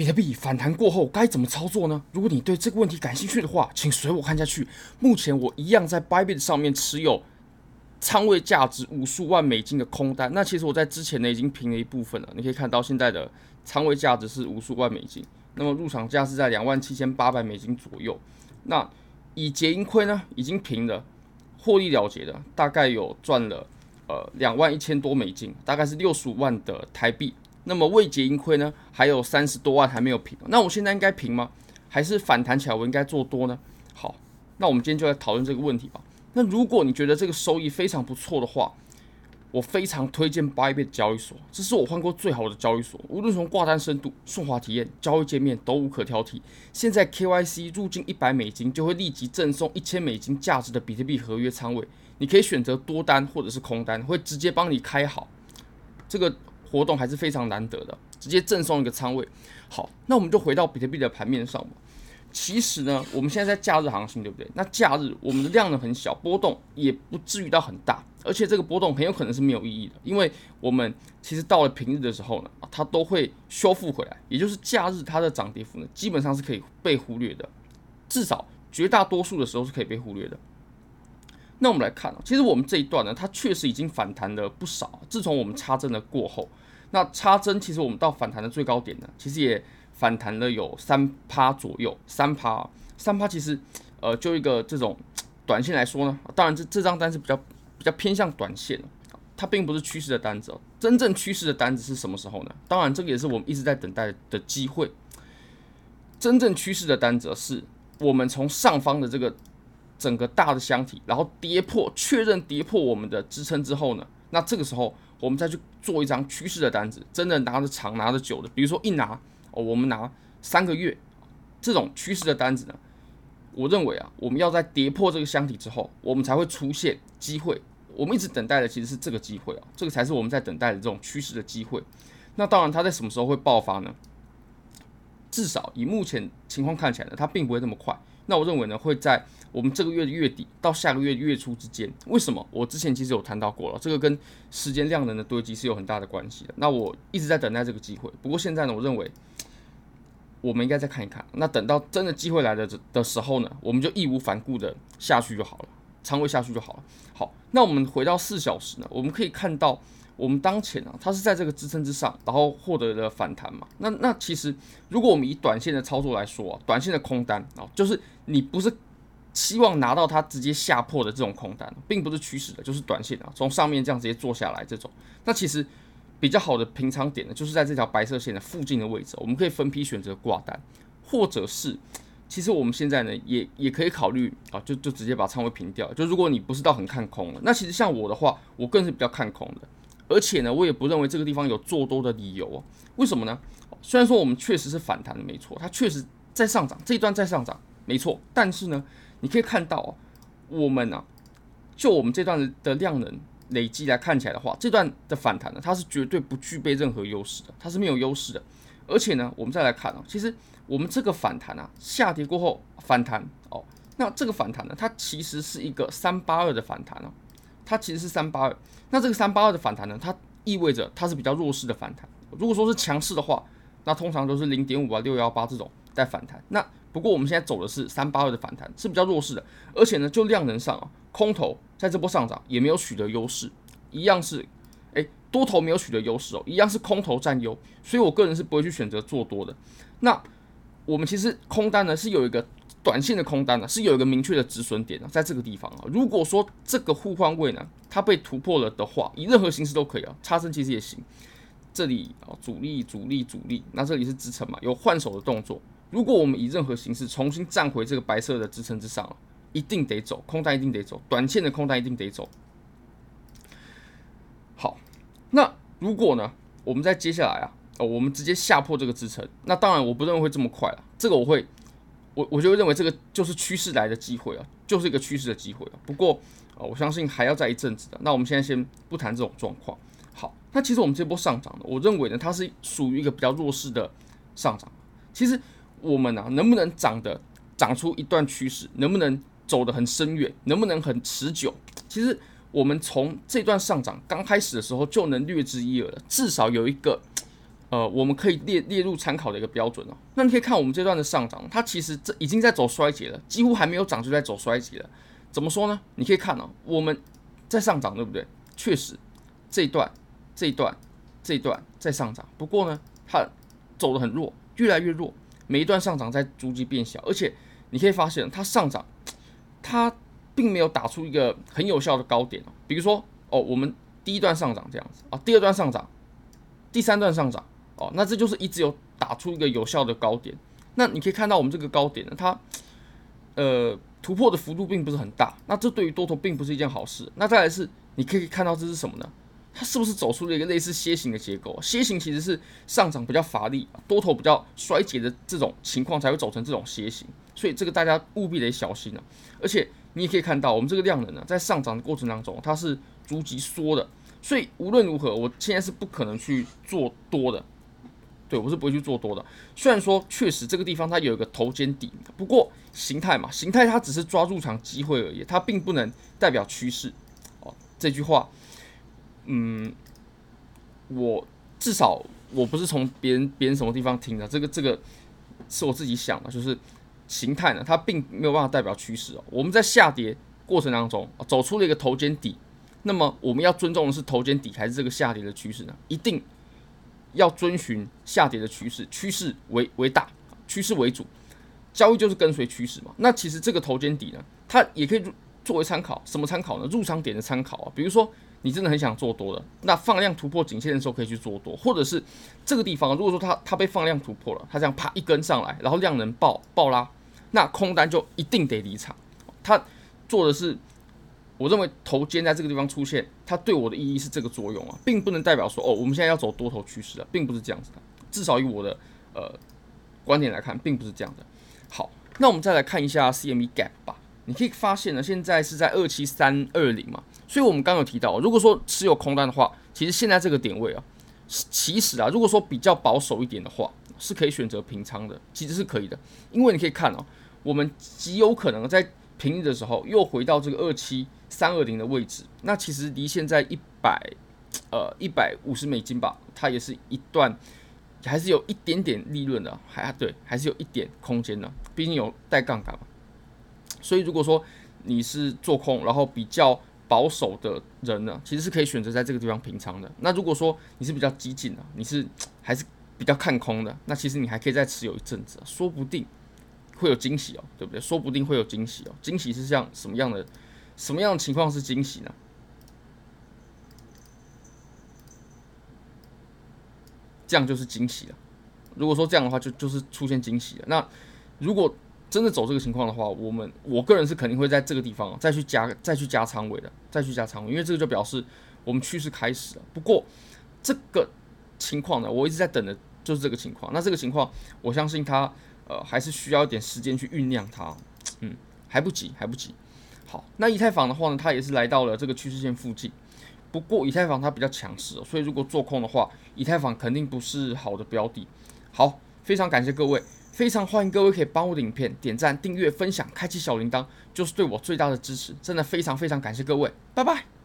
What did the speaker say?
比特币反弹过后该怎么操作呢？如果你对这个问题感兴趣的话，请随我看下去。目前我一样在 Bybit 上面持有仓位价值五十万美金的空单。那其实我在之前呢已经平了一部分了，你可以看到现在的仓位价值是五十万美金，那么入场价是在两万七千八百美金左右。那以结盈亏呢，已经平了，获利了结的大概有赚了呃两万一千多美金，大概是六十五万的台币。那么未结盈亏呢，还有三十多万还没有平。那我现在应该平吗？还是反弹起来我应该做多呢？好，那我们今天就来讨论这个问题吧。那如果你觉得这个收益非常不错的话，我非常推荐 Bybit 交易所，这是我换过最好的交易所，无论从挂单深度、顺滑体验、交易界面都无可挑剔。现在 KYC 入金一百美金就会立即赠送一千美金价值的比特币合约仓位，你可以选择多单或者是空单，会直接帮你开好这个。活动还是非常难得的，直接赠送一个仓位。好，那我们就回到比特币的盘面上吧。其实呢，我们现在在假日行情，对不对？那假日我们的量呢很小，波动也不至于到很大，而且这个波动很有可能是没有意义的，因为我们其实到了平日的时候呢，它都会修复回来，也就是假日它的涨跌幅呢，基本上是可以被忽略的，至少绝大多数的时候是可以被忽略的。那我们来看啊，其实我们这一段呢，它确实已经反弹了不少。自从我们插针的过后，那插针其实我们到反弹的最高点呢，其实也反弹了有三趴左右，三趴，三趴其实呃就一个这种短线来说呢，当然这这张单是比较比较偏向短线，它并不是趋势的单子。真正趋势的单子是什么时候呢？当然这个也是我们一直在等待的机会。真正趋势的单子是我们从上方的这个。整个大的箱体，然后跌破，确认跌破我们的支撑之后呢，那这个时候我们再去做一张趋势的单子，真的拿着长拿着久的，比如说一拿哦，我们拿三个月这种趋势的单子呢，我认为啊，我们要在跌破这个箱体之后，我们才会出现机会。我们一直等待的其实是这个机会啊，这个才是我们在等待的这种趋势的机会。那当然，它在什么时候会爆发呢？至少以目前情况看起来呢，它并不会那么快。那我认为呢，会在我们这个月的月底到下个月月初之间。为什么？我之前其实有谈到过了，这个跟时间量能的堆积是有很大的关系的。那我一直在等待这个机会。不过现在呢，我认为我们应该再看一看。那等到真的机会来的的时候呢，我们就义无反顾的下去就好了，仓位下去就好了。好，那我们回到四小时呢，我们可以看到。我们当前啊，它是在这个支撑之上，然后获得了反弹嘛。那那其实，如果我们以短线的操作来说啊，短线的空单啊，就是你不是希望拿到它直接下破的这种空单，并不是趋势的，就是短线啊，从上面这样直接做下来这种。那其实比较好的平仓点呢，就是在这条白色线的附近的位置，我们可以分批选择挂单，或者是其实我们现在呢，也也可以考虑啊，就就直接把仓位平掉。就如果你不是到很看空了，那其实像我的话，我更是比较看空的。而且呢，我也不认为这个地方有做多的理由哦。为什么呢？虽然说我们确实是反弹的，没错，它确实在上涨，这一段在上涨，没错。但是呢，你可以看到哦，我们啊，就我们这段的量能累积来看起来的话，这段的反弹呢，它是绝对不具备任何优势的，它是没有优势的。而且呢，我们再来看啊，其实我们这个反弹啊，下跌过后反弹哦，那这个反弹呢，它其实是一个三八二的反弹哦。它其实是三八二，那这个三八二的反弹呢，它意味着它是比较弱势的反弹。如果说是强势的话，那通常都是零点五啊、六幺八这种在反弹。那不过我们现在走的是三八二的反弹，是比较弱势的。而且呢，就量能上啊，空头在这波上涨也没有取得优势，一样是，诶，多头没有取得优势哦，一样是空头占优。所以我个人是不会去选择做多的。那我们其实空单呢是有一个。短线的空单呢，是有一个明确的止损点的，在这个地方啊。如果说这个互换位呢，它被突破了的话，以任何形式都可以啊，插针其实也行。这里啊，阻力、阻力、阻力，那这里是支撑嘛，有换手的动作。如果我们以任何形式重新站回这个白色的支撑之上，一定得走，空单一定得走，短线的空单一定得走。好，那如果呢，我们在接下来啊，哦，我们直接下破这个支撑，那当然我不认为会这么快了，这个我会。我我就认为这个就是趋势来的机会啊，就是一个趋势的机会啊。不过啊，我相信还要再一阵子的。那我们现在先不谈这种状况。好，那其实我们这波上涨呢，我认为呢，它是属于一个比较弱势的上涨。其实我们啊，能不能涨的涨出一段趋势，能不能走得很深远，能不能很持久，其实我们从这段上涨刚开始的时候就能略知一二了。至少有一个呃，我们可以列列入参考的一个标准哦。那你可以看我们这段的上涨，它其实这已经在走衰竭了，几乎还没有涨就在走衰竭了。怎么说呢？你可以看哦，我们在上涨，对不对？确实，这一段、这一段、这一段在上涨，不过呢，它走得很弱，越来越弱，每一段上涨在逐级变小，而且你可以发现它上涨，它并没有打出一个很有效的高点哦。比如说哦，我们第一段上涨这样子啊，第二段上涨，第三段上涨。哦，那这就是一直有打出一个有效的高点。那你可以看到我们这个高点呢，它呃突破的幅度并不是很大。那这对于多头并不是一件好事。那再来是，你可以看到这是什么呢？它是不是走出了一个类似楔形的结构？楔形其实是上涨比较乏力，多头比较衰竭的这种情况才会走成这种楔形。所以这个大家务必得小心啊。而且你也可以看到，我们这个量能呢，在上涨的过程当中，它是逐级缩的。所以无论如何，我现在是不可能去做多的。对，我是不会去做多的。虽然说确实这个地方它有一个头肩底，不过形态嘛，形态它只是抓入场机会而已，它并不能代表趋势。哦，这句话，嗯，我至少我不是从别人别人什么地方听的，这个这个是我自己想的，就是形态呢，它并没有办法代表趋势哦。我们在下跌过程当中走出了一个头肩底，那么我们要尊重的是头肩底还是这个下跌的趋势呢？一定。要遵循下跌的趋势，趋势为为大，趋势为主，交易就是跟随趋势嘛。那其实这个头肩底呢，它也可以作为参考，什么参考呢？入场点的参考啊。比如说你真的很想做多的，那放量突破颈线的时候可以去做多，或者是这个地方，如果说它它被放量突破了，它这样啪一根上来，然后量能爆爆拉，那空单就一定得离场。它做的是。我认为头肩在这个地方出现，它对我的意义是这个作用啊，并不能代表说哦，我们现在要走多头趋势啊，并不是这样子的。至少以我的呃观点来看，并不是这样的。好，那我们再来看一下 CME Gap 吧。你可以发现呢，现在是在二七三二零嘛，所以我们刚刚有提到，如果说持有空单的话，其实现在这个点位啊，其实啊，如果说比较保守一点的话，是可以选择平仓的，其实是可以的，因为你可以看哦，我们极有可能在平日的时候又回到这个二七。三二零的位置，那其实离现在一百，呃一百五十美金吧，它也是一段，还是有一点点利润的，还对，还是有一点空间的，毕竟有带杠杆嘛。所以如果说你是做空，然后比较保守的人呢，其实是可以选择在这个地方平仓的。那如果说你是比较激进的，你是还是比较看空的，那其实你还可以再持有一阵子，说不定会有惊喜哦，对不对？说不定会有惊喜哦，惊喜是像什么样的？什么样的情况是惊喜呢？这样就是惊喜了。如果说这样的话，就就是出现惊喜了。那如果真的走这个情况的话，我们我个人是肯定会在这个地方再去加再去加仓位的，再去加仓位，因为这个就表示我们趋势开始了。不过这个情况呢，我一直在等的就是这个情况。那这个情况，我相信它呃还是需要一点时间去酝酿它。嗯，还不急，还不急。好，那以太坊的话呢，它也是来到了这个趋势线附近。不过以太坊它比较强势，所以如果做空的话，以太坊肯定不是好的标的。好，非常感谢各位，非常欢迎各位可以帮我的影片点赞、订阅、分享、开启小铃铛，就是对我最大的支持。真的非常非常感谢各位，拜拜。